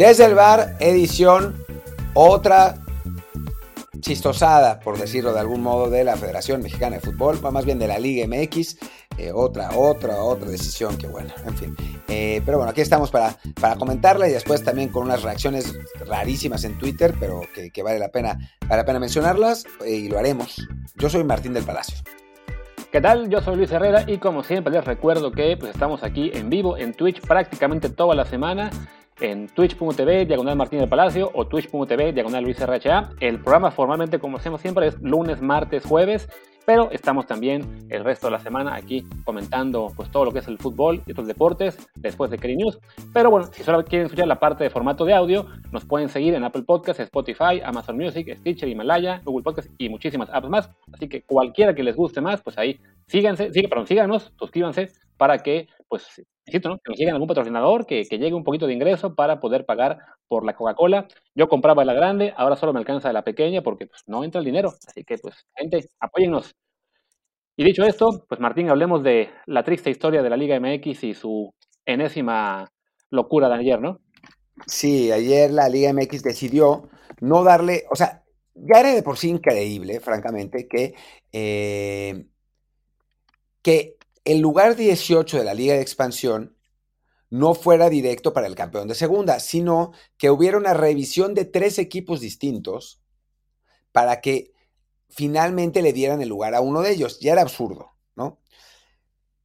Desde el bar, edición, otra chistosada, por decirlo de algún modo, de la Federación Mexicana de Fútbol, más bien de la Liga MX, eh, otra, otra, otra decisión que bueno, en fin. Eh, pero bueno, aquí estamos para, para comentarla y después también con unas reacciones rarísimas en Twitter, pero que, vale, la pena, vale la pena mencionarlas eh, y lo haremos. Yo soy Martín del Palacio. ¿Qué tal? Yo soy Luis Herrera y como siempre les recuerdo que pues, estamos aquí en vivo en Twitch prácticamente toda la semana en twitch.tv diagonal Martín del Palacio o twitch.tv diagonal Luis RHA. El programa formalmente, como hacemos siempre, es lunes, martes, jueves, pero estamos también el resto de la semana aquí comentando pues todo lo que es el fútbol y otros deportes después de Kerry News. Pero bueno, si solo quieren escuchar la parte de formato de audio, nos pueden seguir en Apple Podcasts, Spotify, Amazon Music, Stitcher, Himalaya, Google Podcasts y muchísimas apps más. Así que cualquiera que les guste más, pues ahí síganse, síganos, suscríbanse para que pues que nos lleguen algún patrocinador, que, llegue un poquito de ingreso para poder pagar por la Coca-Cola. Yo compraba la grande, ahora solo me alcanza la pequeña porque pues, no entra el dinero. Así que, pues, gente, apóyennos. Y dicho esto, pues Martín, hablemos de la triste historia de la Liga MX y su enésima locura de ayer, ¿no? Sí, ayer la Liga MX decidió no darle, o sea, ya era de por sí increíble, francamente, que, eh, que el lugar 18 de la Liga de Expansión no fuera directo para el campeón de segunda, sino que hubiera una revisión de tres equipos distintos para que finalmente le dieran el lugar a uno de ellos. Ya era absurdo, ¿no?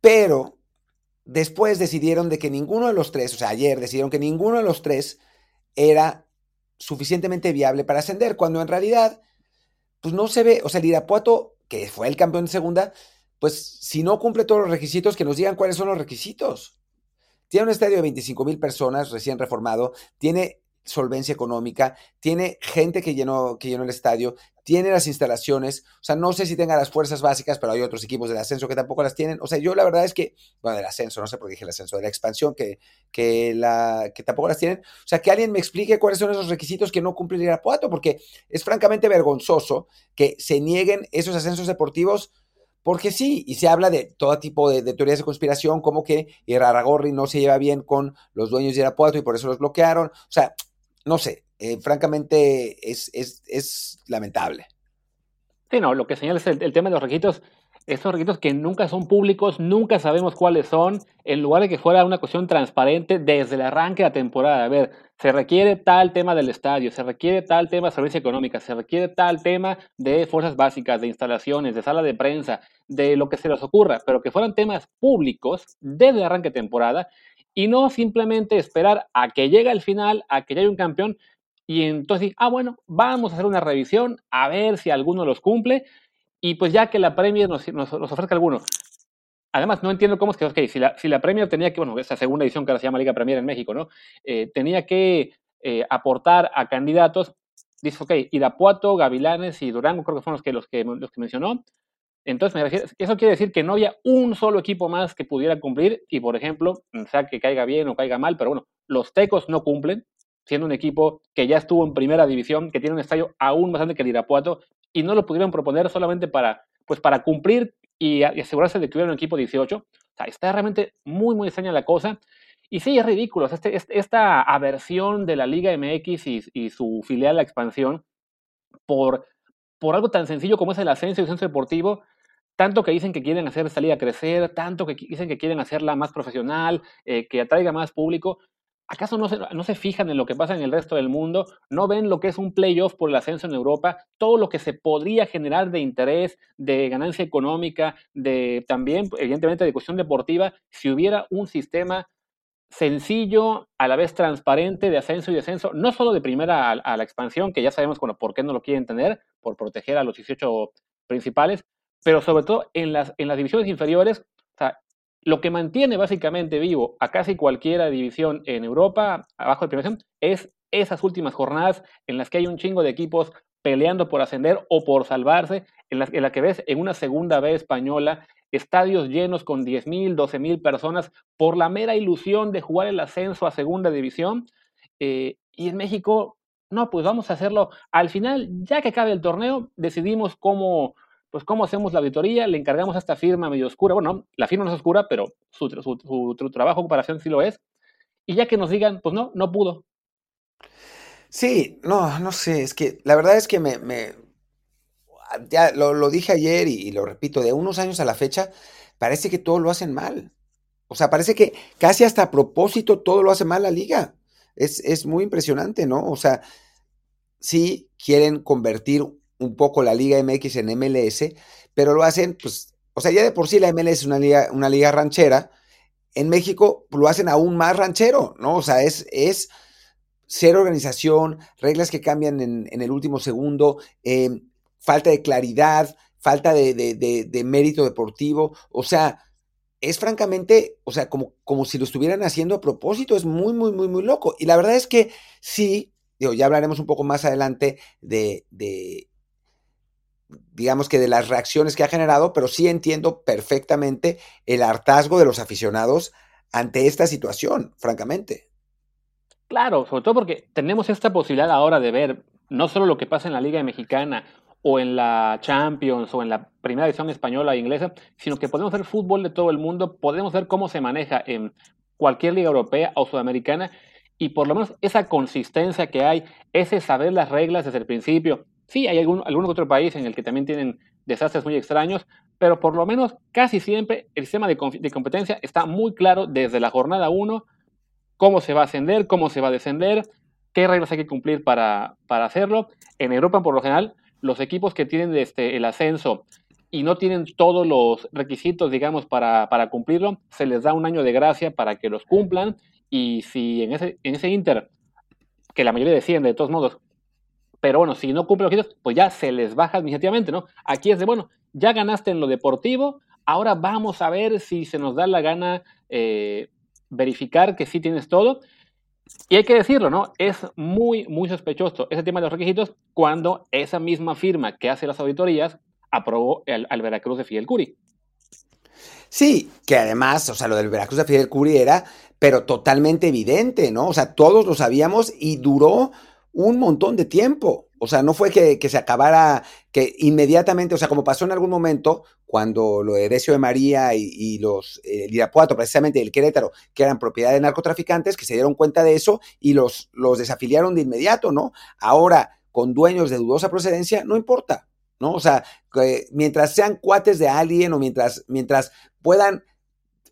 Pero después decidieron de que ninguno de los tres, o sea, ayer decidieron que ninguno de los tres era suficientemente viable para ascender, cuando en realidad, pues no se ve, o sea, el Irapuato, que fue el campeón de segunda, pues si no cumple todos los requisitos, que nos digan cuáles son los requisitos. Tiene un estadio de 25 mil personas recién reformado, tiene solvencia económica, tiene gente que llenó, que llenó el estadio, tiene las instalaciones, o sea, no sé si tenga las fuerzas básicas, pero hay otros equipos del ascenso que tampoco las tienen. O sea, yo la verdad es que, bueno, del ascenso, no sé por qué dije el ascenso, de la expansión que, que, la, que tampoco las tienen. O sea, que alguien me explique cuáles son esos requisitos que no cumple Irapuato, porque es francamente vergonzoso que se nieguen esos ascensos deportivos porque sí, y se habla de todo tipo de, teorías de conspiración, como que Iraragorri no se lleva bien con los dueños de Irapuato y por eso los bloquearon. O sea, no sé, eh, francamente es, es, lamentable. Sí, no, lo que señala es el, tema de los requisitos esos requisitos que nunca son públicos, nunca sabemos cuáles son, en lugar de que fuera una cuestión transparente desde el arranque de la temporada. A ver, se requiere tal tema del estadio, se requiere tal tema de servicio económica, se requiere tal tema de fuerzas básicas, de instalaciones, de sala de prensa, de lo que se les ocurra, pero que fueran temas públicos desde el arranque de temporada y no simplemente esperar a que llegue el final, a que llegue un campeón y entonces, ah, bueno, vamos a hacer una revisión a ver si alguno los cumple y pues ya que la Premier nos, nos, ofrezca alguno. Además, no entiendo cómo es que, ok, si la, si Premier tenía que, bueno, esa segunda edición que ahora se llama Liga Premier en México, ¿no? Eh, tenía que eh, aportar a candidatos, dice, ok, Irapuato, Gavilanes y Durango, creo que fueron los que, los que, los que mencionó. Entonces, eso quiere decir que no había un solo equipo más que pudiera cumplir y, por ejemplo, sea que caiga bien o caiga mal, pero bueno, los Tecos no cumplen, siendo un equipo que ya estuvo en primera división, que tiene un estadio aún más grande que el Irapuato, y no lo pudieron proponer solamente para, pues para cumplir y, asegurarse de que hubiera un equipo 18. O sea, está realmente muy, muy extraña la cosa. Y sí, es ridículo. Este, este, esta aversión de la Liga MX y, su filial, la expansión, por, por algo tan sencillo como es el ascenso y el ascenso deportivo, tanto que dicen que quieren hacer esta liga crecer, tanto que dicen que quieren hacerla más profesional, eh, que atraiga más público, ¿Acaso no se, no se fijan en lo que pasa en el resto del mundo? ¿No ven lo que es un playoff por el ascenso en Europa? Todo lo que se podría generar de interés, de ganancia económica, de también, evidentemente, de cuestión deportiva, si hubiera un sistema sencillo, a la vez transparente de ascenso y descenso, no solo de primera a, la expansión, que ya sabemos por qué no lo quieren tener, por proteger a los 18 principales, pero sobre todo en las, en las divisiones inferiores, o sea, lo que mantiene básicamente vivo a casi cualquier división en Europa, abajo de primera es esas últimas jornadas en las que hay un chingo de equipos peleando por ascender o por salvarse, en la, en que ves en una segunda vez española estadios llenos con 10.000, 12.000 personas por la mera ilusión de jugar el ascenso a segunda división. Eh, y en México, no, pues vamos a hacerlo. Al final, ya que acabe el torneo, decidimos cómo, pues ¿cómo hacemos la auditoría? Le encargamos a esta firma medio oscura, bueno, la firma no es oscura, pero su, su, su, trabajo de comparación sí lo es, y ya que nos digan, pues no, no pudo. Sí, no, no sé, es que la verdad es que me, ya lo, lo dije ayer y, y lo repito, de unos años a la fecha, parece que todo lo hacen mal. O sea, parece que casi hasta a propósito todo lo hace mal la liga. Es, es muy impresionante, ¿no? O sea, sí quieren convertir un poco la Liga MX en MLS, pero lo hacen, pues, o sea, ya de por sí la MLS es una liga, una liga ranchera. En México lo hacen aún más ranchero, ¿no? O sea, es, es cero organización, reglas que cambian en, el último segundo, eh, falta de claridad, falta de, de, de, de, mérito deportivo. O sea, es francamente, o sea, como, como si lo estuvieran haciendo a propósito, es muy, muy, muy, muy loco. Y la verdad es que sí, digo, ya hablaremos un poco más adelante de, de, digamos que de las reacciones que ha generado, pero sí entiendo perfectamente el hartazgo de los aficionados ante esta situación, francamente. Claro, sobre todo porque tenemos esta posibilidad ahora de ver no solo lo que pasa en la Liga Mexicana o en la Champions o en la primera división española e inglesa, sino que podemos ver fútbol de todo el mundo, podemos ver cómo se maneja en cualquier liga europea o sudamericana y por lo menos esa consistencia que hay, ese saber las reglas desde el principio. Sí, hay algún, algún otro país en el que también tienen desastres muy extraños, pero por lo menos casi siempre el sistema de, competencia está muy claro desde la jornada 1, cómo se va a ascender, cómo se va a descender, qué reglas hay que cumplir para, para hacerlo. En Europa, por lo general, los equipos que tienen este, el ascenso y no tienen todos los requisitos, digamos, para, para, cumplirlo, se les da un año de gracia para que los cumplan y si en ese, en ese Inter, que la mayoría deciden de todos modos, pero bueno, si no cumplen los requisitos, pues ya se les baja administrativamente, ¿no? Aquí es de, bueno, ya ganaste en lo deportivo, ahora vamos a ver si se nos da la gana eh, verificar que sí tienes todo y hay que decirlo, ¿no? Es muy, muy sospechoso ese tema de los requisitos cuando esa misma firma que hace las auditorías aprobó al, al Veracruz de Fidel Curi. Sí, que además, o sea, lo del Veracruz de Fidel Curi era, pero totalmente evidente, ¿no? O sea, todos lo sabíamos y duró un montón de tiempo. O sea, no fue que, que, se acabara, que inmediatamente, o sea, como pasó en algún momento, cuando lo de de María y, y los eh, el Irapuato, precisamente el Querétaro, que eran propiedad de narcotraficantes, que se dieron cuenta de eso y los, los desafiliaron de inmediato, ¿no? Ahora, con dueños de dudosa procedencia, no importa, ¿no? O sea, que mientras sean cuates de alguien o mientras, mientras puedan,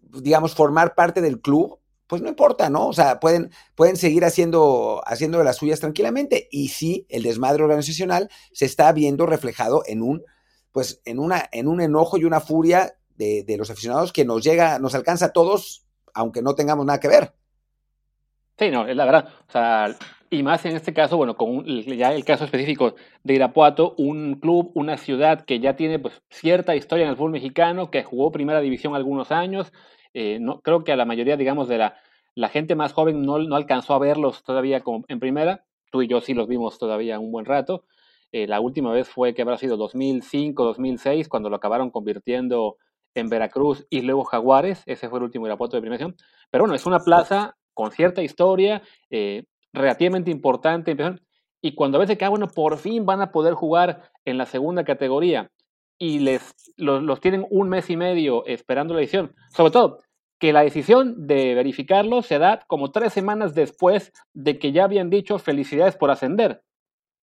digamos, formar parte del club, pues no importa, ¿no? O sea, pueden, pueden seguir haciendo, haciendo de las suyas tranquilamente. Y sí, el desmadre organizacional se está viendo reflejado en un, pues, en una, en un enojo y una furia de, de los aficionados que nos llega, nos alcanza a todos, aunque no tengamos nada que ver. Sí, no, es la verdad. O sea, y más en este caso, bueno, con ya el caso específico de Irapuato, un club, una ciudad que ya tiene pues cierta historia en el fútbol mexicano, que jugó primera división algunos años, eh, no, creo que a la mayoría, digamos, de la, gente más joven no, no, alcanzó a verlos todavía como en primera. Tú y yo sí los vimos todavía un buen rato. Eh, la última vez fue que habrá sido 2005, 2006, cuando lo acabaron convirtiendo en Veracruz y luego Jaguares. Ese fue el último Irapuato de primera Pero bueno, es una plaza con cierta historia, eh, relativamente importante. Y cuando a veces que, ah, bueno, por fin van a poder jugar en la segunda categoría y les los, tienen un mes y medio esperando la decisión. Sobre todo, que la decisión de verificarlo se da como tres semanas después de que ya habían dicho felicidades por ascender.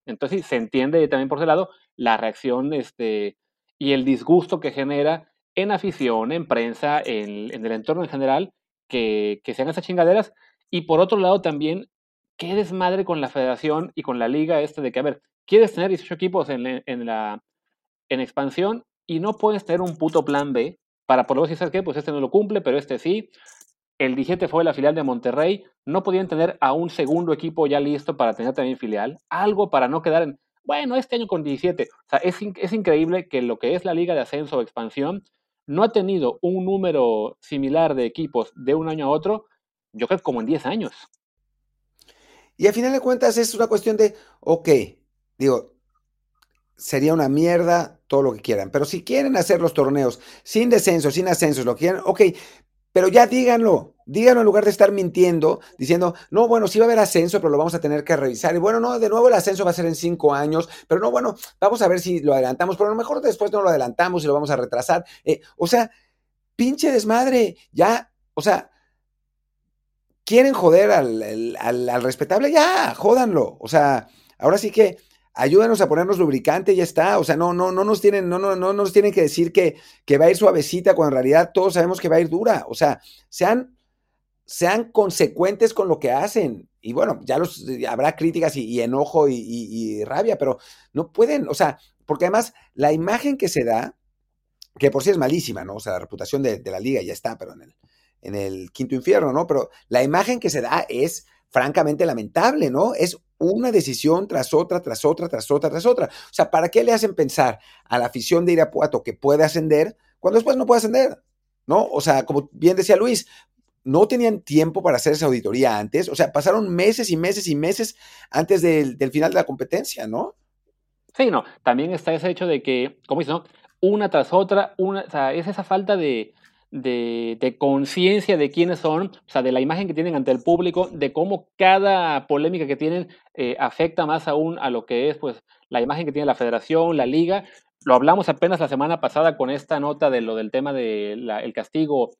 Entonces se entiende también por ese lado la reacción este, y el disgusto que genera en afición, en prensa, en, en el entorno en general, que, que sean esas chingaderas. Y por otro lado también, qué desmadre con la federación y con la liga este de que, a ver, quieres tener 18 equipos en, en la en expansión y no puedes tener un puto plan B para por lo menos, ¿sabes qué? Pues este no lo cumple, pero este sí. El 17 fue la filial de Monterrey. No podían tener a un segundo equipo ya listo para tener también filial. Algo para no quedar en, bueno, este año con 17. O sea, es, es increíble que lo que es la liga de ascenso o expansión no ha tenido un número similar de equipos de un año a otro, yo creo que como en 10 años. Y al final de cuentas es una cuestión de, ok, digo, sería una mierda todo lo que quieran. Pero si quieren hacer los torneos sin descenso, sin ascensos, lo quieren, ok, pero ya díganlo, díganlo en lugar de estar mintiendo, diciendo, no, bueno, sí va a haber ascenso, pero lo vamos a tener que revisar. Y bueno, no, de nuevo el ascenso va a ser en cinco años, pero no, bueno, vamos a ver si lo adelantamos, pero a lo mejor después no lo adelantamos y lo vamos a retrasar. Eh, o sea, pinche desmadre, ya, o sea, quieren joder al, al, respetable, ya, jódanlo. O sea, ahora sí que ayúdanos a ponernos lubricante ya está. O sea, no, no, no nos tienen, no, no, no nos tienen que decir que, que va a ir suavecita cuando en realidad todos sabemos que va a ir dura. O sea, sean, sean consecuentes con lo que hacen. Y bueno, ya los habrá críticas y, enojo y, rabia, pero no pueden, o sea, porque además la imagen que se da, que por sí es malísima, ¿no? O sea, la reputación de, de la liga ya está, pero en el, en el quinto infierno, ¿no? Pero la imagen que se da es francamente lamentable, ¿no? Es una decisión tras otra, tras otra, tras otra, tras otra. O sea, ¿para qué le hacen pensar a la afición de Irapuato que puede ascender cuando después no puede ascender? ¿No? O sea, como bien decía Luis, no tenían tiempo para hacer esa auditoría antes. O sea, pasaron meses y meses y meses antes del, final de la competencia, ¿no? Sí, no. También está ese hecho de que, como dices, ¿no? Una tras otra, una, o sea, es esa falta de, de, conciencia de quiénes son, o sea, de la imagen que tienen ante el público, de cómo cada polémica que tienen eh, afecta más aún a lo que es pues la imagen que tiene la federación, la liga. Lo hablamos apenas la semana pasada con esta nota de lo del tema del el castigo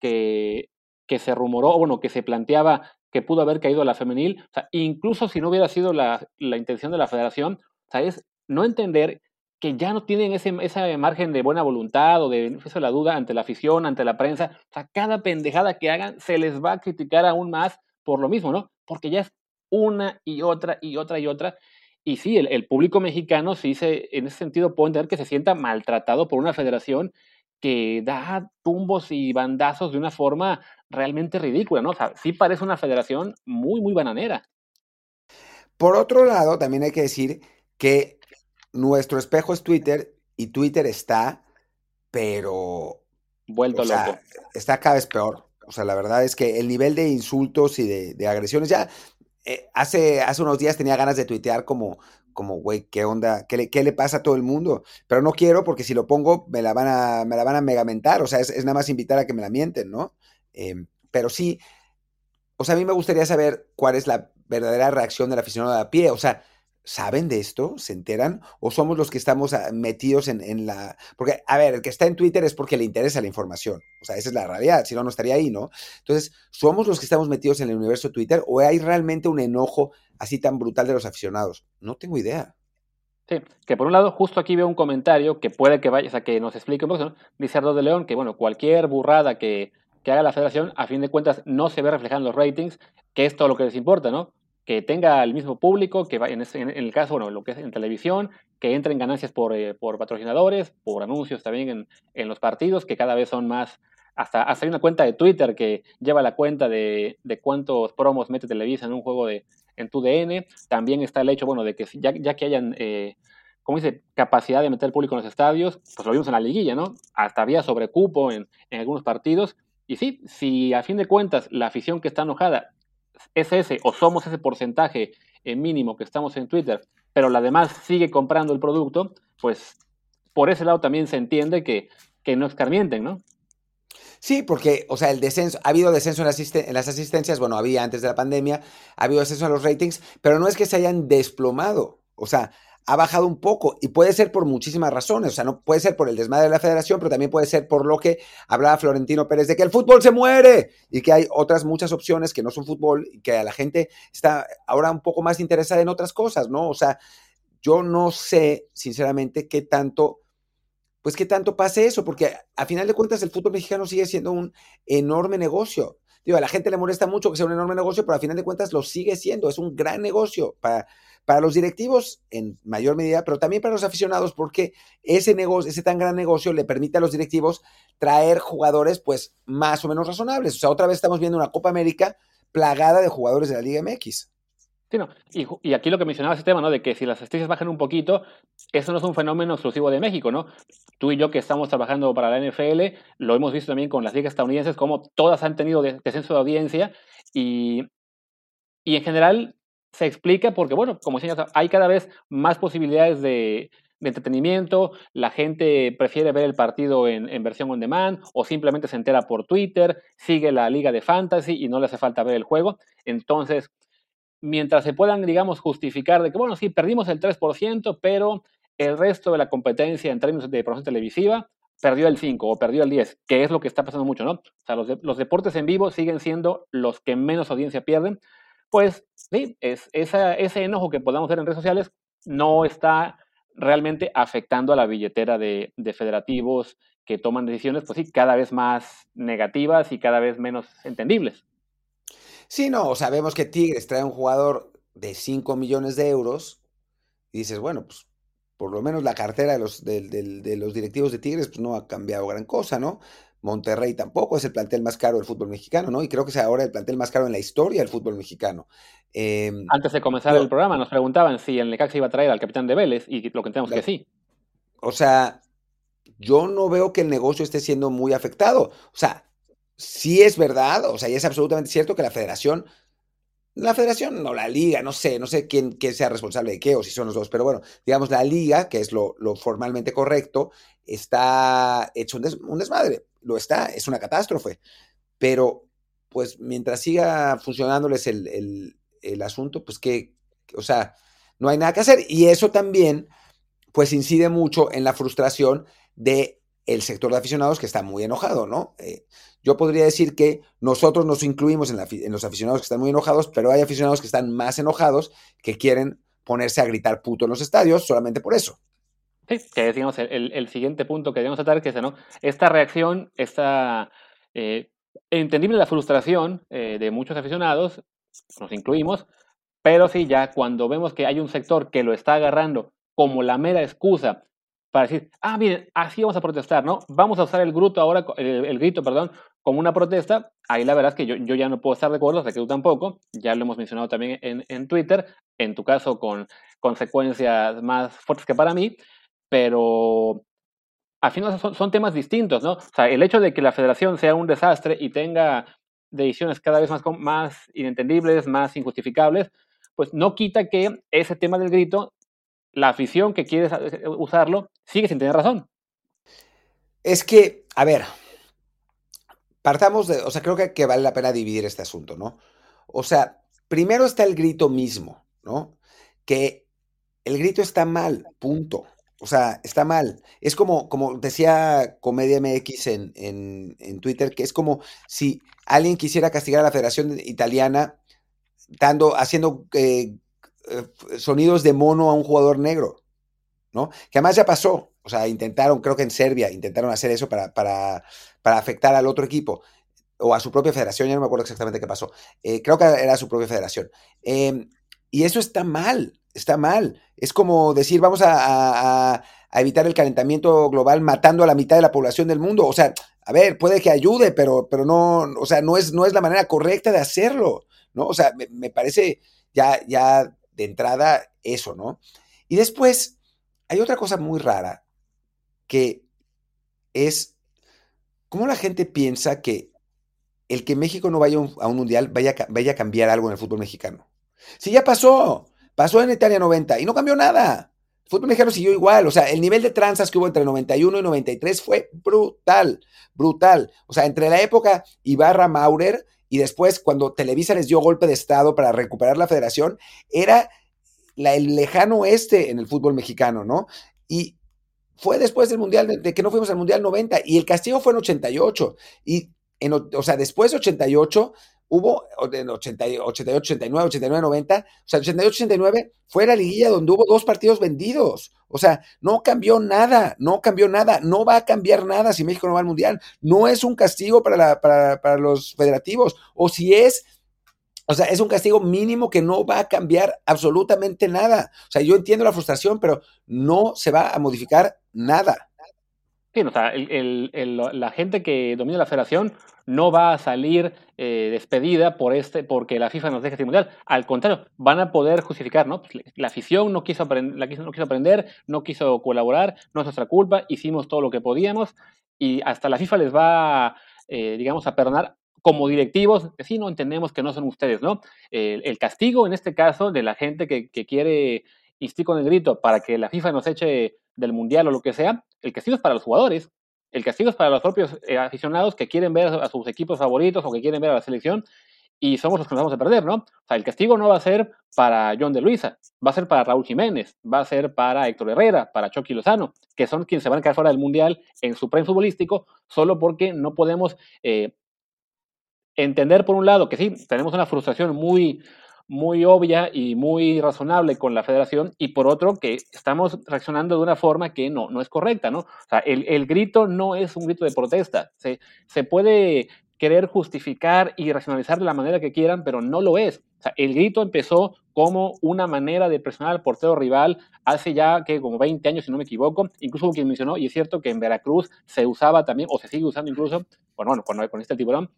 que, que se rumoró, bueno, que se planteaba que pudo haber caído a la femenil. O sea, incluso si no hubiera sido la, la intención de la federación, o sea, es no entender que ya no tienen ese, ese margen de buena voluntad o de eso la duda ante la afición, ante la prensa. O sea, cada pendejada que hagan se les va a criticar aún más por lo mismo, ¿no? Porque ya es una y otra y otra y otra. Y sí, el, público mexicano sí se, en ese sentido puede entender que se sienta maltratado por una federación que da tumbos y bandazos de una forma realmente ridícula, ¿no? O sea, sí parece una federación muy, muy bananera. Por otro lado, también hay que decir que nuestro espejo es Twitter y Twitter está, pero... Vuelto loco. Está cada vez peor. O sea, la verdad es que el nivel de insultos y de, agresiones ya... Eh, hace, hace unos días tenía ganas de tuitear como, como, güey, ¿qué onda? ¿Qué le, ¿Qué le, pasa a todo el mundo? Pero no quiero porque si lo pongo me la van a, me la van a megamentar. O sea, es, nada más invitar a que me la mienten, ¿no? Em, pero sí, o sea, a mí me gustaría saber cuál es la verdadera reacción del aficionado de a pie. O sea, ¿Saben de esto? ¿Se enteran? ¿O somos los que estamos ah, metidos en, la... Porque, a ver, el que está en Twitter es porque le interesa la información. O sea, esa es la realidad, si no, no estaría ahí, ¿no? Entonces, ¿somos los que estamos metidos en el universo Twitter o hay realmente un enojo así tan brutal de los aficionados? No tengo idea. Sí, que por un lado, justo aquí veo un comentario que puede que vaya, o sea, que nos explique un poco, ¿no? Dice Ardo de León que, bueno, cualquier burrada que, que haga la federación, a fin de cuentas, no se ve reflejada en los ratings, que es todo lo que les importa, ¿no? Que tenga el mismo público, que en, en, el caso, bueno, lo que es en televisión, que entren ganancias por, eh, por patrocinadores, por anuncios también en, en, los partidos, que cada vez son más, hasta, hasta hay una cuenta de Twitter que lleva la cuenta de, de cuántos promos mete Televisa en un juego de, en tu DN, también está el hecho, bueno, de que ya, ya que hayan, eh, como dice, capacidad de meter público en los estadios, pues lo vimos en la liguilla, ¿no? Hasta había sobrecupo en, en algunos partidos, y sí, si a fin de cuentas la afición que está enojada es ese o somos ese porcentaje mínimo que estamos en Twitter, pero la demás sigue comprando el producto, pues por ese lado también se entiende que, que no escarmienten, ¿no? Sí, porque, o sea, el descenso, ha habido descenso en, en, las asistencias, bueno, había antes de la pandemia, ha habido descenso en los ratings, pero no es que se hayan desplomado. O sea, ha bajado un poco y puede ser por muchísimas razones, o sea, no puede ser por el desmadre de la federación, pero también puede ser por lo que hablaba Florentino Pérez de que el fútbol se muere y que hay otras muchas opciones que no son fútbol y que a la gente está ahora un poco más interesada en otras cosas, ¿no? O sea, yo no sé, sinceramente, qué tanto, pues qué tanto pase eso, porque a final de cuentas el fútbol mexicano sigue siendo un enorme negocio. Digo, a la gente le molesta mucho que sea un enorme negocio, pero a final de cuentas lo sigue siendo, es un gran negocio para para los directivos en mayor medida, pero también para los aficionados, porque ese negocio, ese tan gran negocio le permite a los directivos traer jugadores pues más o menos razonables. O sea, otra vez estamos viendo una Copa América plagada de jugadores de la Liga MX. Sí, no. y, aquí lo que mencionaba ese tema, ¿no? De que si las estrellas bajan un poquito, eso no es un fenómeno exclusivo de México, ¿no? Tú y yo que estamos trabajando para la NFL, lo hemos visto también con las ligas estadounidenses, como todas han tenido descenso de audiencia y, y en general se explica porque, bueno, como decías, hay cada vez más posibilidades de, entretenimiento, la gente prefiere ver el partido en, versión on demand o simplemente se entera por Twitter, sigue la liga de fantasy y no le hace falta ver el juego. Entonces, mientras se puedan, digamos, justificar de que, bueno, sí, perdimos el 3%, pero el resto de la competencia en términos de promoción televisiva, perdió el 5 o perdió el 10, que es lo que está pasando mucho, ¿no? O sea, los, los deportes en vivo siguen siendo los que menos audiencia pierden. Pues sí, es, ese enojo que podamos ver en redes sociales no está realmente afectando a la billetera de, de, federativos que toman decisiones, pues sí, cada vez más negativas y cada vez menos entendibles. Sí, no, sabemos que Tigres trae un jugador de 5 millones de euros y dices, bueno, pues por lo menos la cartera de los, de, los directivos de Tigres pues no ha cambiado gran cosa, ¿no? Monterrey tampoco es el plantel más caro del fútbol mexicano, ¿no? Y creo que es ahora el plantel más caro en la historia del fútbol mexicano. Em, Antes de comenzar el programa nos preguntaban si el Necaxa iba a traer al capitán de Vélez y lo que tenemos que sí. O sea, yo no veo que el negocio esté siendo muy afectado. O sea, sí es verdad, o sea, y es absolutamente cierto que la federación, la federación, no la liga, no sé, no sé quién, quién sea responsable de qué o si son los dos, pero bueno, digamos la liga, que es lo, formalmente correcto, está hecho un, desmadre, lo está, es una catástrofe, pero pues mientras siga funcionándoles el, el asunto, pues que, o sea, no hay nada que hacer. Y eso también, pues incide mucho en la frustración de el sector de aficionados que está muy enojado, ¿no? Eh, yo podría decir que nosotros nos incluimos en, los aficionados que están muy enojados, pero hay aficionados que están más enojados que quieren ponerse a gritar puto en los estadios solamente por eso. Sí, que decimos el, el, siguiente punto que debemos tratar, que es, ¿no? Esta reacción, esta eh, entendible la frustración eh, de muchos aficionados, nos incluimos, pero sí, ya cuando vemos que hay un sector que lo está agarrando como la mera excusa para decir, ah, miren, así vamos a protestar, ¿no? Vamos a usar el grito ahora, el, grito, perdón, como una protesta. Ahí la verdad es que yo, yo ya no puedo estar de acuerdo, sé que tú tampoco, ya lo hemos mencionado también en, en Twitter, en tu caso con consecuencias más fuertes que para mí, pero al final son, son, temas distintos, ¿no? O sea, el hecho de que la federación sea un desastre y tenga decisiones cada vez más, más inentendibles, más injustificables, pues no quita que ese tema del grito la afición que quiere eh, usarlo sigue sin tener razón. Es que, a ver, partamos de, o sea, creo que, vale la pena dividir este asunto, ¿no? O sea, primero está el grito mismo, ¿no? Que el grito está mal, punto. O sea, está mal. Es como, como decía Comedia MX en, en, Twitter, que es como si alguien quisiera castigar a la Federación Italiana dando, haciendo eh, eh, sonidos de mono a un jugador negro, ¿no? Que además ya pasó, o sea, intentaron, creo que en Serbia, intentaron hacer eso para, para, para afectar al otro equipo o a su propia federación, ya no me acuerdo exactamente qué pasó. Eh, creo que era su propia federación. Em, y eso está mal, está mal. Es como decir, vamos a, evitar el calentamiento global matando a la mitad de la población del mundo. O sea, a ver, puede que ayude, pero, pero no, o sea, no es, no es la manera correcta de hacerlo, ¿no? O sea, me, me parece ya, ya de entrada eso, ¿no? Y después hay otra cosa muy rara que es cómo la gente piensa que el que México no vaya a un mundial vaya, vaya a cambiar algo en el fútbol mexicano. Si ya pasó, pasó en Italia 90 y no cambió nada. El fútbol mexicano siguió igual, o sea, el nivel de tranzas que hubo entre 91 y 93 fue brutal, brutal. O sea, entre la época Ibarra-Maurer y después cuando Televisa les dio golpe de Estado para recuperar la federación, era el lejano oeste en el fútbol mexicano, ¿no? Y fue después del Mundial, de, que no fuimos al Mundial 90, y el castigo fue en 88. Y, en, o sea, después de 88 hubo en 88, 89, 89, 90, o sea, 88, 89 fue la liguilla donde hubo dos partidos vendidos. O sea, no cambió nada, no cambió nada, no va a cambiar nada si México no va al Mundial. No es un castigo para, para, para los federativos, o si es, o sea, es un castigo mínimo que no va a cambiar absolutamente nada. O sea, yo entiendo la frustración, pero no se va a modificar nada. Sí, o sea, la gente que domina la federación no va a salir eh, despedida por este, porque la FIFA nos deja este mundial. Al contrario, van a poder justificar, ¿no? Pues, la afición no quiso, la quiso, no quiso aprender, no quiso colaborar, no es nuestra culpa, hicimos todo lo que podíamos y hasta la FIFA les va, eh, digamos, a perdonar como directivos, sí, no entendemos que no son ustedes, ¿no? el castigo en este caso de la gente que, quiere insistir con el grito para que la FIFA nos eche del mundial o lo que sea, el castigo es para los jugadores, el castigo es para los propios eh, aficionados que quieren ver a sus equipos favoritos o que quieren ver a la selección y somos los que nos vamos a perder, ¿no? O sea, el castigo no va a ser para John de Luisa, va a ser para Raúl Jiménez, va a ser para Héctor Herrera, para Chucky Lozano, que son quienes se van a quedar fuera del Mundial en su pre futbolístico, solo porque no podemos eh, entender, por un lado, que sí, tenemos una frustración muy, muy obvia y muy razonable con la federación y por otro que estamos reaccionando de una forma que no, no es correcta, ¿no? O sea, el, el grito no es un grito de protesta. Se, se puede querer justificar y racionalizar de la manera que quieran, pero no lo es. O sea, el grito empezó como una manera de presionar al portero rival hace ya que como 20 años, si no me equivoco. Incluso quien mencionó, y es cierto que en Veracruz se usaba también, o se sigue usando incluso, bueno, bueno con, con este tiburón,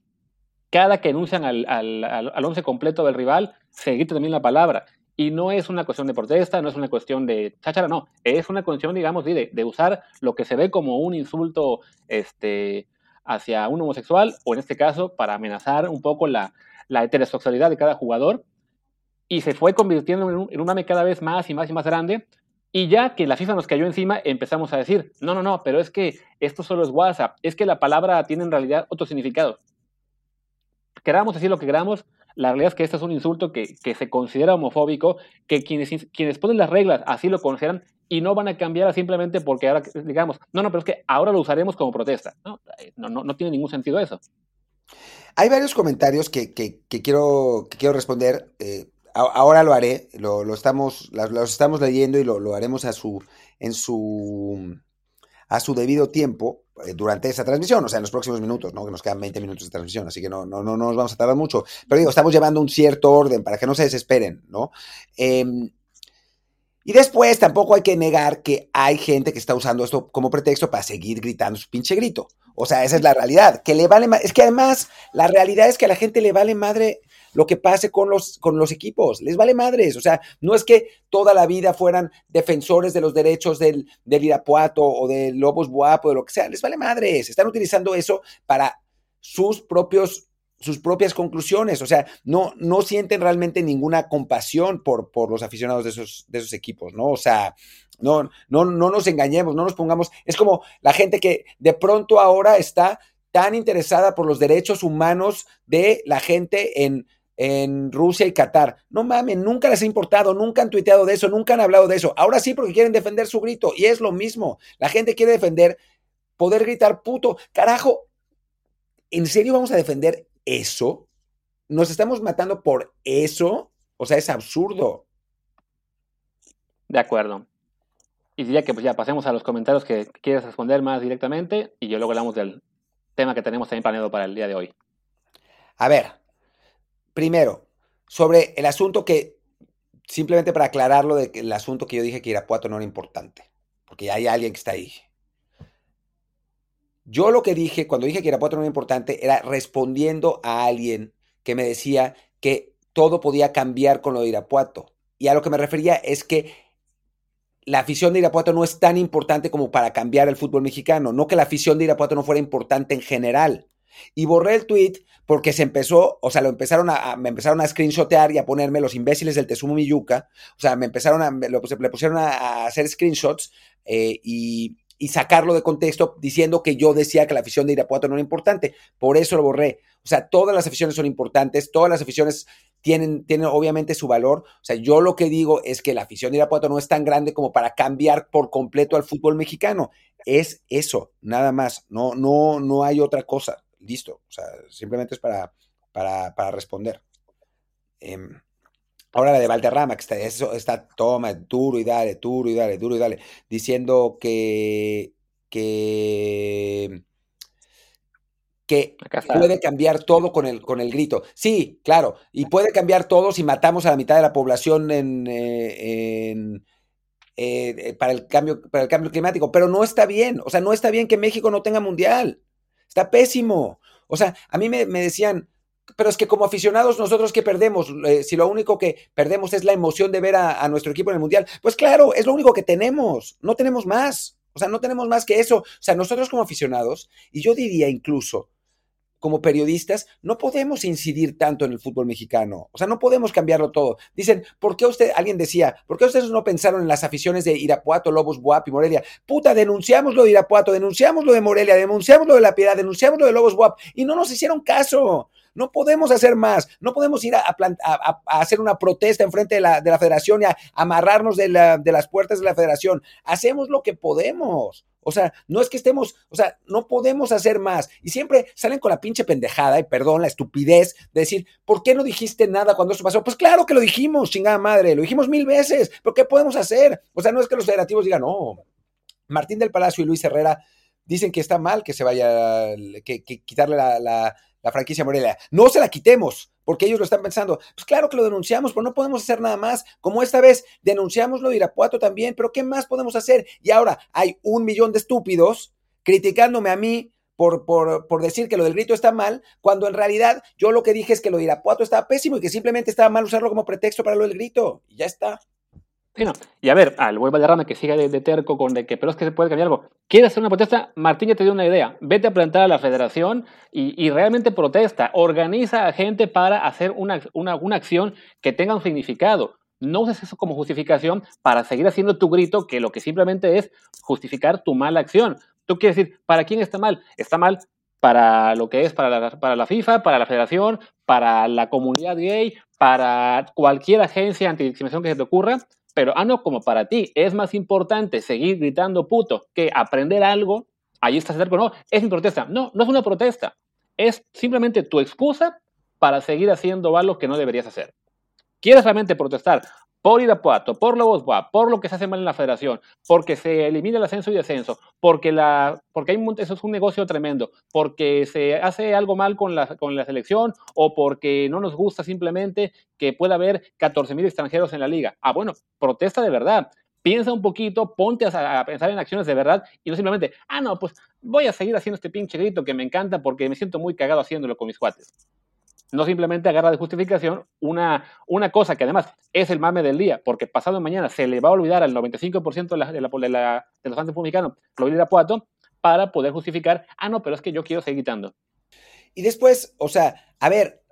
cada que anuncian al, al, al, once completo del rival, se grita también la palabra. Y no es una cuestión de protesta, no es una cuestión de cháchara, no. Es una cuestión, digamos, de, de usar lo que se ve como un insulto este, hacia un homosexual, o en este caso, para amenazar un poco la, la heterosexualidad de cada jugador. Y se fue convirtiendo en un, en un mame cada vez más y más y más grande, y ya que la FIFA nos cayó encima, empezamos a decir, no, no, no, pero es que esto solo es WhatsApp, es que la palabra tiene en realidad otro significado queramos decir lo que queramos, la realidad es que este es un insulto que, se considera homofóbico, que quienes, quienes ponen las reglas así lo consideran y no van a cambiar simplemente porque ahora, digamos, no, no, pero es que ahora lo usaremos como protesta. No, no, no, no tiene ningún sentido eso. Hay varios comentarios que, que, quiero, quiero responder. Eh, ahora lo haré, lo estamos, los estamos leyendo y lo, lo haremos a su, en su a su debido tiempo eh, durante esa transmisión, o sea, en los próximos minutos, ¿no? Que nos quedan 20 minutos de transmisión, así que no, no, no, nos vamos a tardar mucho. Pero digo, estamos llevando un cierto orden para que no se desesperen, ¿no? Eh, y después tampoco hay que negar que hay gente que está usando esto como pretexto para seguir gritando su pinche grito. O sea, esa es la realidad. Que le vale Es que además, la realidad es que a la gente le vale madre lo que pase con los, con los equipos. Les vale madres. O sea, no es que toda la vida fueran defensores de los derechos del, del Irapuato o del Lobos Buapo, de lo que sea. Les vale madres. Están utilizando eso para sus propios sus propias conclusiones, o sea, no, no sienten realmente ninguna compasión por, por los aficionados de esos, de esos equipos, ¿no? O sea, no, no, no nos engañemos, no nos pongamos, es como la gente que de pronto ahora está tan interesada por los derechos humanos de la gente en, en Rusia y Qatar. No mames, nunca les ha importado, nunca han tuiteado de eso, nunca han hablado de eso. Ahora sí porque quieren defender su grito y es lo mismo. La gente quiere defender, poder gritar puto. Carajo, ¿en serio vamos a defender eso? ¿Nos estamos matando por eso? O sea, es absurdo. De acuerdo. Y diría que pues ya pasemos a los comentarios que quieres responder más directamente y yo luego hablamos del tema que tenemos también planeado para el día de hoy. A ver, Primero, sobre el asunto que, simplemente para aclararlo, de que el asunto que yo dije que Irapuato no era importante, porque hay alguien que está ahí. Yo lo que dije cuando dije que Irapuato no era importante era respondiendo a alguien que me decía que todo podía cambiar con lo de Irapuato. Y a lo que me refería es que la afición de Irapuato no es tan importante como para cambiar el fútbol mexicano. No que la afición de Irapuato no fuera importante en general. Y borré el tweet porque se empezó, o sea, lo empezaron a, me empezaron a screenshotear y a ponerme los imbéciles del Tesumo Miyuka. O sea, me empezaron a, lo, le pusieron a, hacer screenshots eh, y, y, sacarlo de contexto diciendo que yo decía que la afición de Irapuato no era importante. Por eso lo borré. O sea, todas las aficiones son importantes, todas las aficiones tienen, tienen obviamente su valor. O sea, yo lo que digo es que la afición de Irapuato no es tan grande como para cambiar por completo al fútbol mexicano. Es eso, nada más. No, no, no hay otra cosa listo. O sea, simplemente es para, para, responder. Em, ahora la de Valderrama, que está, eso está, toma, duro y dale, duro y dale, duro y dale, diciendo que, que, que puede cambiar todo con el, con el grito. Sí, claro, y puede cambiar todo si matamos a la mitad de la población en, eh, en eh, para, el cambio, para el cambio climático, pero no está bien, o sea, no está bien que México no tenga mundial. Está pésimo. O sea, a mí me, decían, pero es que como aficionados nosotros que perdemos, eh, si lo único que perdemos es la emoción de ver a, nuestro equipo en el Mundial, pues claro, es lo único que tenemos, no tenemos más, o sea, no tenemos más que eso. O sea, nosotros como aficionados, y yo diría incluso como periodistas, no podemos incidir tanto en el fútbol mexicano. O sea, no podemos cambiarlo todo. Dicen, ¿por qué usted, alguien decía, ¿por qué ustedes no pensaron en las aficiones de Irapuato, Lobos, Buap y Morelia? Puta, denunciamos lo de Irapuato, denunciamos lo de Morelia, denunciamos lo de La Piedad, denunciamos lo de Lobos, Buap y no nos hicieron caso. No podemos hacer más. No podemos ir a, hacer una protesta enfrente de la, de la federación y a, amarrarnos de, de las puertas de la federación. Hacemos lo que podemos. O sea, no es que estemos, o sea, no podemos hacer más. Y siempre salen con la pinche pendejada, y perdón, la estupidez de decir, ¿por qué no dijiste nada cuando eso pasó? Pues claro que lo dijimos, chingada madre, lo dijimos mil veces, pero ¿qué podemos hacer? O sea, no es que los federativos digan, no, Martín del Palacio y Luis Herrera dicen que está mal que se vaya, que, quitarle la, la franquicia Morelia. No se la quitemos, porque ellos lo están pensando. Pues claro que lo denunciamos, pero no podemos hacer nada más. Como esta vez denunciamos lo de Irapuato también, pero ¿qué más podemos hacer? Y ahora hay un millón de estúpidos criticándome a mí por, por, por, decir que lo del grito está mal, cuando en realidad yo lo que dije es que lo de Irapuato estaba pésimo y que simplemente estaba mal usarlo como pretexto para lo del grito. Y ya está. Y a ver, al buen Valderrama que siga de, terco con de que, pero es que se puede cambiar algo. ¿Quieres hacer una protesta? Martín ya te dio una idea. Vete a plantar a la federación y, realmente protesta. Organiza a gente para hacer una, una, acción que tenga un significado. No uses eso como justificación para seguir haciendo tu grito, que lo que simplemente es justificar tu mala acción. Tú quieres decir, ¿para quién está mal? Está mal para lo que es para la, para la FIFA, para la federación, para la comunidad gay, para cualquier agencia antidiscriminación que se te ocurra pero, ah, no, como para ti es más importante seguir gritando puto que aprender algo, ahí estás cerca. No, es mi protesta. No, no es una protesta. Es simplemente tu excusa para seguir haciendo algo que no deberías hacer. ¿Quieres realmente protestar por Irapuato, por Lobos Buap, por lo que se hace mal en la federación, porque se elimina el ascenso y descenso, porque, la, porque hay eso es un negocio tremendo, porque se hace algo mal con la, con la selección o porque no nos gusta simplemente que pueda haber 14 mil extranjeros en la liga. Ah, bueno, protesta de verdad. Piensa un poquito, ponte a, a, pensar en acciones de verdad y no simplemente, ah, no, pues voy a seguir haciendo este pinche grito que me encanta porque me siento muy cagado haciéndolo con mis cuates no simplemente agarra de justificación una, una cosa que además es el mame del día, porque pasado mañana se le va a olvidar al 95% de, la, de, de, la, de los republicanos lo para poder justificar, ah, no, pero es que yo quiero seguir gritando. Y después, o sea, a ver,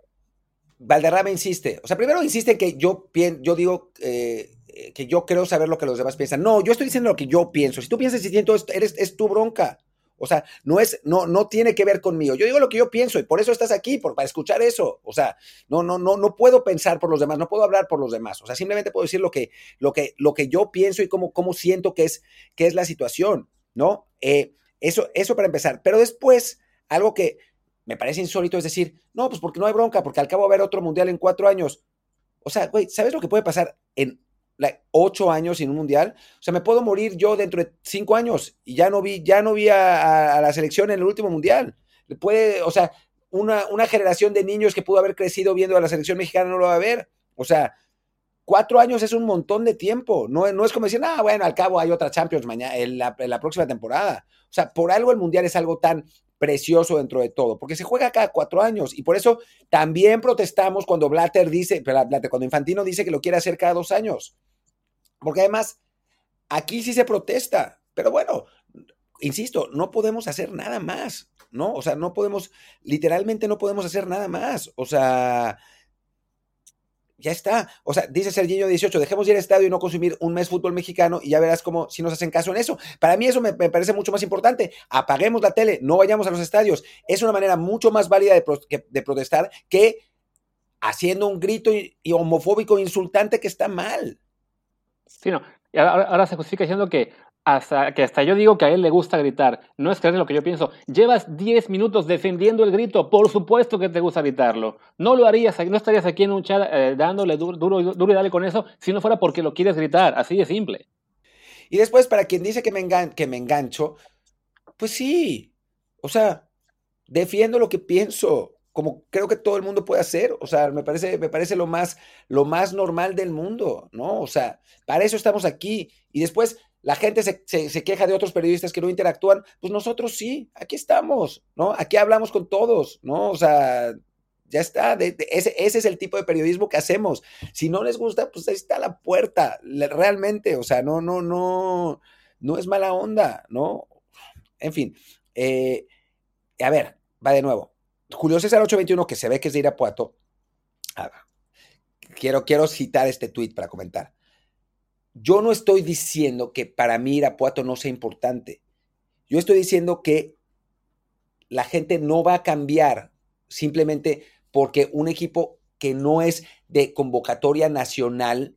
Valderrama insiste, o sea, primero insiste que yo, yo digo eh, que yo creo saber lo que los demás piensan. No, yo estoy diciendo lo que yo pienso. Si tú piensas esto, eres, es tu bronca. O sea, no es, no, no tiene que ver conmigo. Yo digo lo que yo pienso y por eso estás aquí, para escuchar eso. O sea, no, no, no, no puedo pensar por los demás, no puedo hablar por los demás. O sea, simplemente puedo decir lo que, lo que, lo que yo pienso y cómo, cómo siento que es, que es la situación, ¿no? Eh, eso, eso para empezar. Pero después, algo que me parece insólito es decir, no, pues porque no hay bronca, porque al cabo va a haber otro mundial en cuatro años. O sea, güey, ¿sabes lo que puede pasar en ocho años sin un mundial. O sea, me puedo morir yo dentro de cinco años y ya no vi, ya no vi a, la selección en el último mundial. Puede, o sea, una, una, generación de niños que pudo haber crecido viendo a la selección mexicana no lo va a ver. O sea, cuatro años es un montón de tiempo. No, no es como decir, ah, bueno, al cabo hay otra Champions mañana, en la, en la próxima temporada. O sea, por algo el mundial es algo tan precioso dentro de todo, porque se juega cada cuatro años y por eso también protestamos cuando Blatter dice, cuando Infantino dice que lo quiere hacer cada dos años. Porque además, aquí sí se protesta, pero bueno, insisto, no podemos hacer nada más, ¿no? O sea, no podemos, literalmente no podemos hacer nada más. O sea, ya está. O sea, dice Serginho 18, dejemos ir al estadio y no consumir un mes fútbol mexicano y ya verás cómo si nos hacen caso en eso. Para mí eso me, parece mucho más importante. Apaguemos la tele, no vayamos a los estadios. Es una manera mucho más válida de, protestar que haciendo un grito y, homofóbico insultante que está mal. Sí, no. ahora, se justifica diciendo que hasta, que hasta yo digo que a él le gusta gritar. No es creer lo que yo pienso. Llevas 10 minutos defendiendo el grito. Por supuesto que te gusta gritarlo. No lo harías, no estarías aquí en un chat eh, dándole duro, duro, duro, y dale con eso si no fuera porque lo quieres gritar. Así de simple. Y después, para quien dice que me, que me engancho, pues sí. O sea, defiendo lo que pienso como creo que todo el mundo puede hacer, o sea, me parece, me parece lo más, lo más normal del mundo, ¿no? O sea, para eso estamos aquí. Y después la gente se, queja de otros periodistas que no interactúan, pues nosotros sí, aquí estamos, ¿no? Aquí hablamos con todos, ¿no? O sea, ya está, ese, ese, es el tipo de periodismo que hacemos. Si no les gusta, pues ahí está la puerta, realmente, o sea, no, no, no, no es mala onda, ¿no? En fin, eh, a ver, va de nuevo Julio César 821, que se ve que es de Irapuato, quiero, quiero citar este tuit para comentar. Yo no estoy diciendo que para mí Irapuato no sea importante. Yo estoy diciendo que la gente no va a cambiar simplemente porque un equipo que no es de convocatoria nacional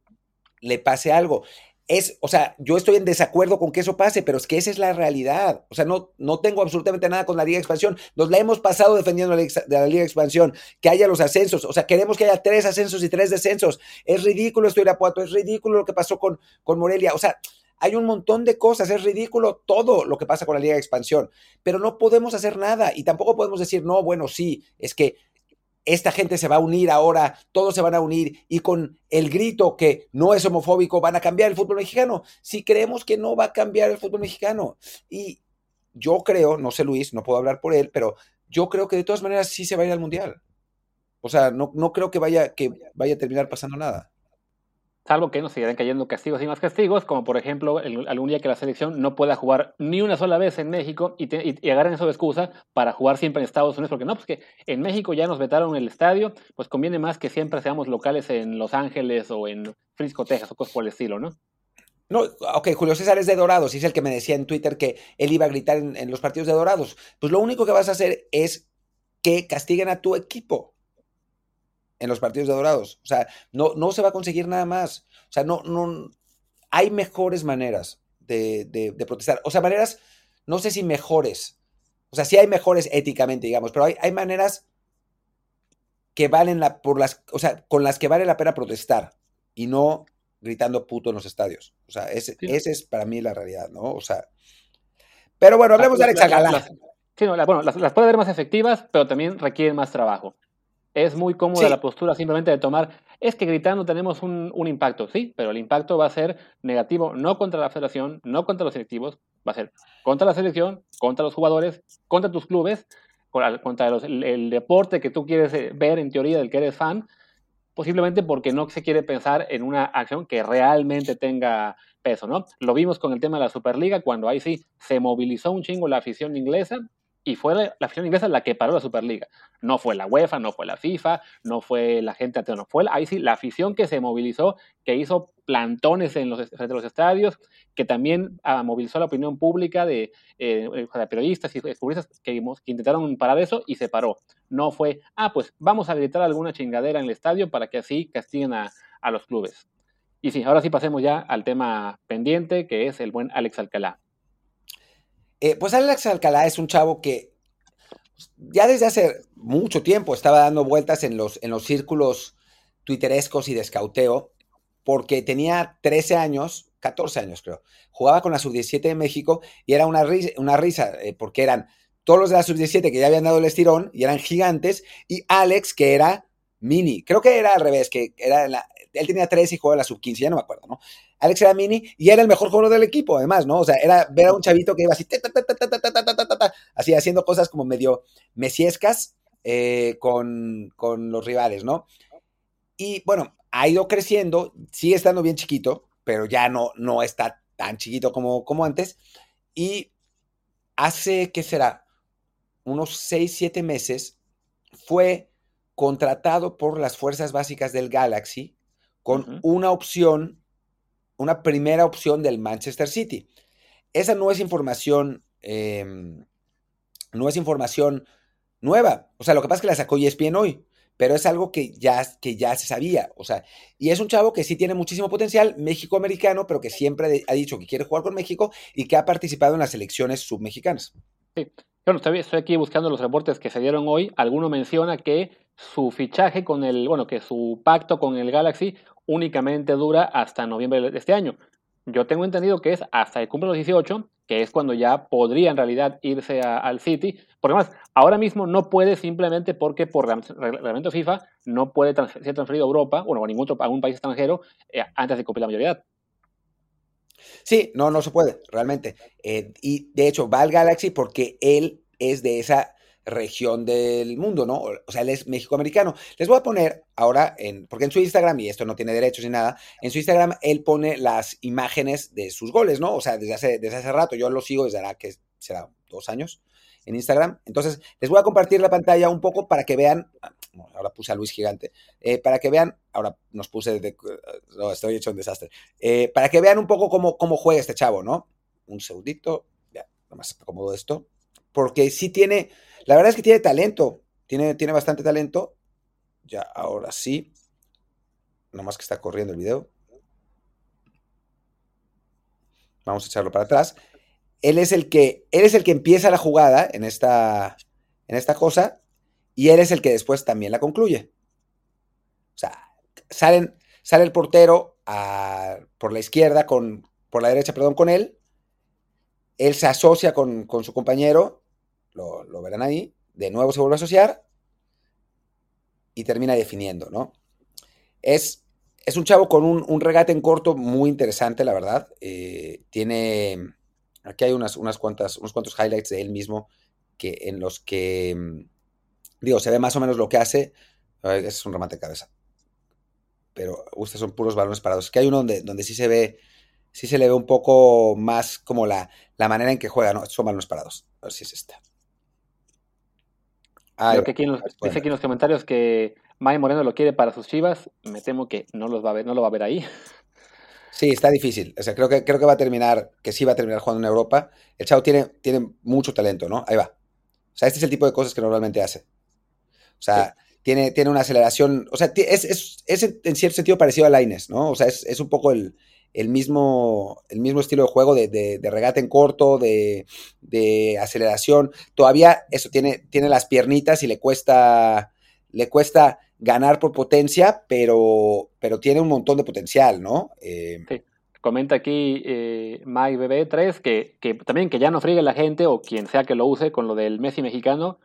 le pase algo es, o sea, yo estoy en desacuerdo con que eso pase, pero es que esa es la realidad. O sea, no, no tengo absolutamente nada con la Liga de Expansión. Nos la hemos pasado defendiendo de la Liga de Expansión, que haya los ascensos. O sea, queremos que haya tres ascensos y tres descensos. Es ridículo esto Irapuato, es ridículo lo que pasó con, con Morelia. O sea, hay un montón de cosas, es ridículo todo lo que pasa con la Liga de Expansión, pero no podemos hacer nada y tampoco podemos decir, no, bueno, sí, es que esta gente se va a unir ahora, todos se van a unir y con el grito que no es homofóbico van a cambiar el fútbol mexicano. Si creemos que no va a cambiar el fútbol mexicano. Y yo creo, no sé Luis, no puedo hablar por él, pero yo creo que de todas maneras sí se va a ir al Mundial. O sea, no, no creo que vaya, que vaya a terminar pasando nada salvo que nos sigan cayendo castigos y más castigos, como por ejemplo algún día que la selección no pueda jugar ni una sola vez en México y, y, agarren eso de excusa para jugar siempre en Estados Unidos, porque no, pues que en México ya nos vetaron el estadio, pues conviene más que siempre seamos locales en Los Ángeles o en Frisco, Texas o cosas por el estilo, ¿no? No, ok, Julio César es de Dorados y es el que me decía en Twitter que él iba a gritar en los partidos de Dorados. Pues lo único que vas a hacer es que castiguen a tu equipo en los partidos de Dorados. O sea, no, no se va a conseguir nada más. O sea, no, no, hay mejores maneras de, protestar. O sea, maneras, no sé si mejores. O sea, sí hay mejores éticamente, digamos, pero hay, hay maneras que valen la, por las, o sea, con las que vale la pena protestar y no gritando puto en los estadios. O sea, ese, es para mí la realidad, ¿no? O sea, pero bueno, hablemos de Alex Alcalá. Sí, no, bueno, las, las puede ver más efectivas, pero también requieren más trabajo. Es muy cómoda la postura simplemente de tomar, es que gritando tenemos un, impacto, sí, pero el impacto va a ser negativo no contra la federación, no contra los selectivos, va a ser contra la selección, contra los jugadores, contra tus clubes, contra el, deporte que tú quieres eh, ver en teoría del que eres fan, posiblemente porque no se quiere pensar en una acción que realmente tenga peso, ¿no? Lo vimos con el tema de la Superliga, cuando ahí sí se movilizó un chingo la afición inglesa, y fue la, afición inglesa la que paró la Superliga. No fue la UEFA, no fue la FIFA, no fue la gente, no fue ahí sí la afición que se movilizó, que hizo plantones en los, los estadios, que también ah, movilizó la opinión pública de, eh, periodistas y periodistas que, que, intentaron parar eso y se paró. No fue, ah, pues vamos a gritar alguna chingadera en el estadio para que así castiguen a, a los clubes. Y sí, ahora sí pasemos ya al tema pendiente, que es el buen Alex Alcalá. Eh, pues Alex Alcalá es un chavo que ya desde hace mucho tiempo estaba dando vueltas en los, en los círculos twitterescos y de escauteo, porque tenía 13 años, 14 años creo, jugaba con la sub-17 de México y era una risa, una risa eh, porque eran todos los de la sub-17 que ya habían dado el estirón y eran gigantes, y Alex que era mini, creo que era al revés, que era la, él tenía tres y jugaba la sub-15, ya no me acuerdo, ¿no? Alex era mini y era el mejor jugador del equipo, además, ¿no? O sea, era ver un chavito que iba así, así haciendo cosas como medio mesiescas con, los rivales, ¿no? Y bueno, ha ido creciendo, sigue estando bien chiquito, pero ya no, está tan chiquito como antes. Y hace, ¿qué será? Unos 6, 7 meses fue contratado por las fuerzas básicas del Galaxy con una opción, una primera opción del Manchester City. Esa no es información, em, no es información nueva. O sea, lo que pasa es que la sacó ESPN hoy, pero es algo que ya, que ya se sabía. O sea, y es un chavo que sí tiene muchísimo potencial, México-americano, pero que siempre ha dicho que quiere jugar con México y que ha participado en las elecciones submexicanas. Sí. Bueno, estoy aquí buscando los reportes que se dieron hoy. Alguno menciona que su fichaje con el, bueno, que su pacto con el Galaxy únicamente dura hasta noviembre de este año. Yo tengo entendido que es hasta el cumple los 18, que es cuando ya podría en realidad irse al City. Porque más, ahora mismo no puede simplemente porque por reglamento FIFA no puede ser transferido a Europa, bueno, a ningún otro, a un país extranjero eh, antes de cumplir la mayoría. Sí, no, no se puede, realmente. Eh, y de hecho va al Galaxy porque él es de esa región del mundo, ¿no? O sea, él es mexicoamericano. Les voy a poner ahora, en, porque en su Instagram, y esto no tiene derechos ni nada, en su Instagram él pone las imágenes de sus goles, ¿no? O sea, desde hace, desde hace rato, yo lo sigo desde ahora que será dos años. en Instagram. Entonces, les voy a compartir la pantalla un poco para que vean, ah, ahora puse a Luis Gigante, eh, para que vean, ahora nos puse, de, no, estoy hecho un desastre, eh, para que vean un poco cómo, cómo juega este chavo, ¿no? Un segundito, ya, nomás acomodo esto, porque sí tiene, la verdad es que tiene talento, tiene, tiene bastante talento, ya, ahora sí, nomás que está corriendo el video. Vamos a echarlo para atrás. Él es el que, él es el que empieza la jugada en esta, en esta cosa y él es el que después también la concluye. O sea, salen, sale el portero por la izquierda, con, por la derecha, perdón, con él. Él se asocia con, su compañero, lo, verán ahí, de nuevo se vuelve a asociar y termina definiendo, ¿no? Es, es un chavo con un, regate en corto muy interesante, la verdad. Eh, tiene, aquí hay unas, unas cuantas, unos cuantos highlights de él mismo que, en los que, mm, digo, se ve más o menos lo que hace. Es un remate de cabeza. Pero estos son puros balones parados. Que hay uno donde, donde sí se ve, sí se le ve un poco más como la, la manera en que juega, ¿no? Son balones parados. A ver si es esta. Creo que aquí dice aquí en los comentarios que May Moreno lo quiere para sus chivas, me temo que no, los va a ver, no lo va a ver ahí. Sí, está difícil. O sea, creo que, creo que va a terminar, que sí va a terminar jugando en Europa. El Chavo tiene, tiene mucho talento, ¿no? Ahí va. O sea, este es el tipo de cosas que normalmente hace. O sea, tiene, tiene una aceleración. O sea, es, es, es, en cierto sentido parecido a Laines, ¿no? O sea, es, es un poco el, el, mismo, el mismo estilo de juego de, de, regate en corto, de, de, aceleración. Todavía eso tiene, tiene las piernitas y le cuesta. Le cuesta ganar por potencia, pero, pero tiene un montón de potencial, ¿no? Eh, sí. Comenta aquí eh, MikeBB3 que, que, también que ya no friegue la gente o quien sea que lo use con lo del Messi mexicano.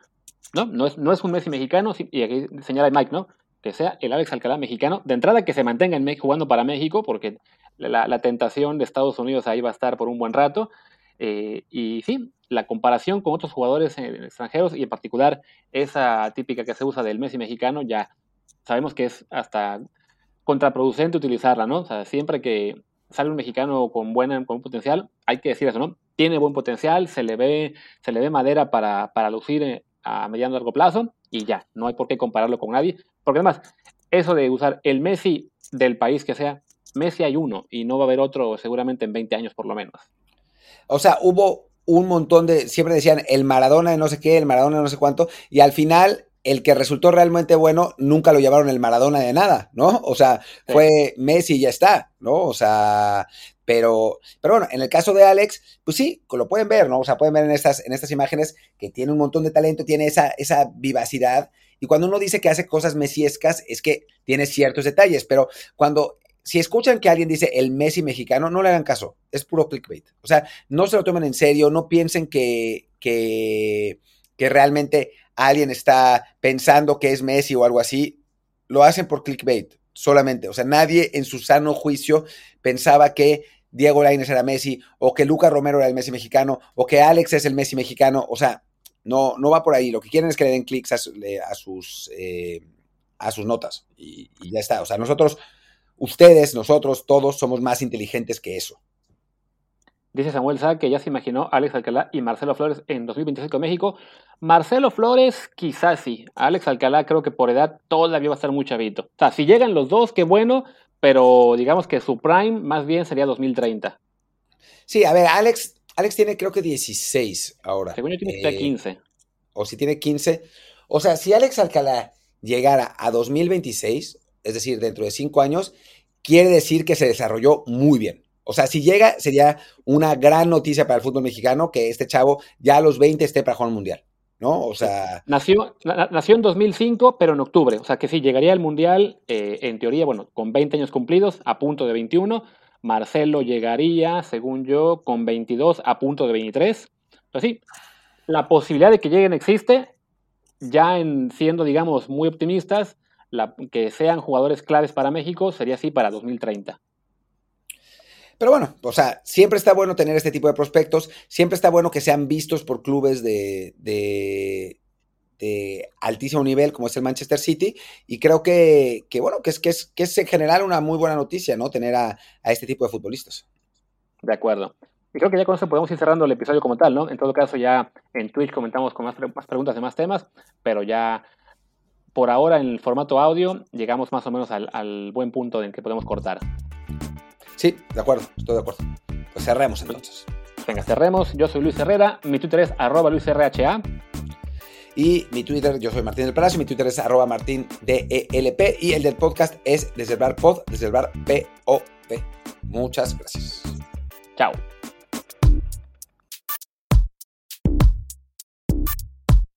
No, no es, no es un Messi mexicano, y aquí señala Mike, ¿no? Que sea el Alex Alcalá mexicano. De entrada que se mantenga en México jugando para México, porque la, la, tentación de Estados Unidos ahí va a estar por un buen rato. Eh, y sí, la comparación con otros jugadores extranjeros y en particular esa típica que se usa del Messi mexicano ya sabemos que es hasta contraproducente utilizarla, ¿no? O sea, siempre que sale un mexicano con, buena, con potencial, hay que decir eso, ¿no? Tiene buen potencial, se le ve, se le ve madera para, para lucir eh, a mediano largo plazo y ya, no hay por qué compararlo con nadie, porque además, eso de usar el Messi del país que sea, Messi hay uno y no va a haber otro seguramente en 20 años por lo menos. O sea, hubo un montón de, siempre decían el Maradona de no sé qué, el Maradona de no sé cuánto, y al final el que resultó realmente bueno nunca lo llevaron el Maradona de nada, ¿no? O sea, fue Messi y ya está, ¿no? O sea, pero, pero bueno, en el caso de Alex, pues sí, lo pueden ver, ¿no? O sea, pueden ver en estas, en estas imágenes que tiene un montón de talento, tiene esa, esa vivacidad. Y cuando uno dice que hace cosas mesiescas, es que tiene ciertos detalles, pero cuando si escuchan que alguien dice el Messi mexicano, no le hagan caso, es puro clickbait. O sea, no se lo tomen en serio, no piensen que, que, que realmente alguien está pensando que es Messi o algo así, lo hacen por clickbait solamente. O sea, nadie en su sano juicio pensaba que Diego Lainez era Messi o que Luca Romero era el Messi mexicano o que Alex es el Messi mexicano. O sea, no, no va por ahí. Lo que quieren es que le den clics a, sus, eh, a sus notas y, y ya está. O sea, nosotros, ustedes, nosotros, todos somos más inteligentes que eso. Dice Samuel Sá que ya se imaginó Alex Alcalá y Marcelo Flores en 2025 en México. Marcelo Flores, quizás sí. Alex Alcalá creo que por edad todavía va a estar muy chavito. O sea, si llegan los dos, qué bueno, pero digamos que su prime más bien sería 2030. Sí, a ver, Alex, Alex tiene creo que 16 ahora. Según yo tiene eh, 15. O si tiene 15. O sea, si Alex Alcalá llegara a 2026, es decir, dentro de 5 años, quiere decir que se desarrolló muy bien. O sea, si llega, sería una gran noticia para el fútbol mexicano que este chavo ya a los 20 esté para jugar un mundial, ¿no? O sea. Nació, nació en 2005, pero en octubre. O sea, que sí, llegaría al mundial, eh, en teoría, bueno, con 20 años cumplidos, a punto de 21. Marcelo llegaría, según yo, con 22, a punto de 23. Pues sí, la posibilidad de que lleguen existe, ya en siendo, digamos, muy optimistas, la, que sean jugadores claves para México sería así para 2030. Pero bueno, o sea, siempre está bueno tener este tipo de prospectos, siempre está bueno que sean vistos por clubes de, altísimo nivel como es el Manchester City y creo que, bueno, que es, que, es, en general una muy buena noticia, ¿no? Tener a, este tipo de futbolistas. De acuerdo. Y creo que ya con eso podemos ir cerrando el episodio como tal, ¿no? En todo caso, ya en Twitch comentamos con más, más preguntas de más temas, pero ya por ahora en el formato audio llegamos más o menos al, al buen punto en que podemos cortar. Sí, de acuerdo, estoy de acuerdo. Pues cerremos entonces. Venga, cerremos. Yo soy Luis Herrera, mi Twitter es arroba luisrha. Y mi Twitter, yo soy Martín del Palacio, mi Twitter es arroba martindelp y el del podcast es deservar pod, deservar P-O-P. Muchas gracias. Chao.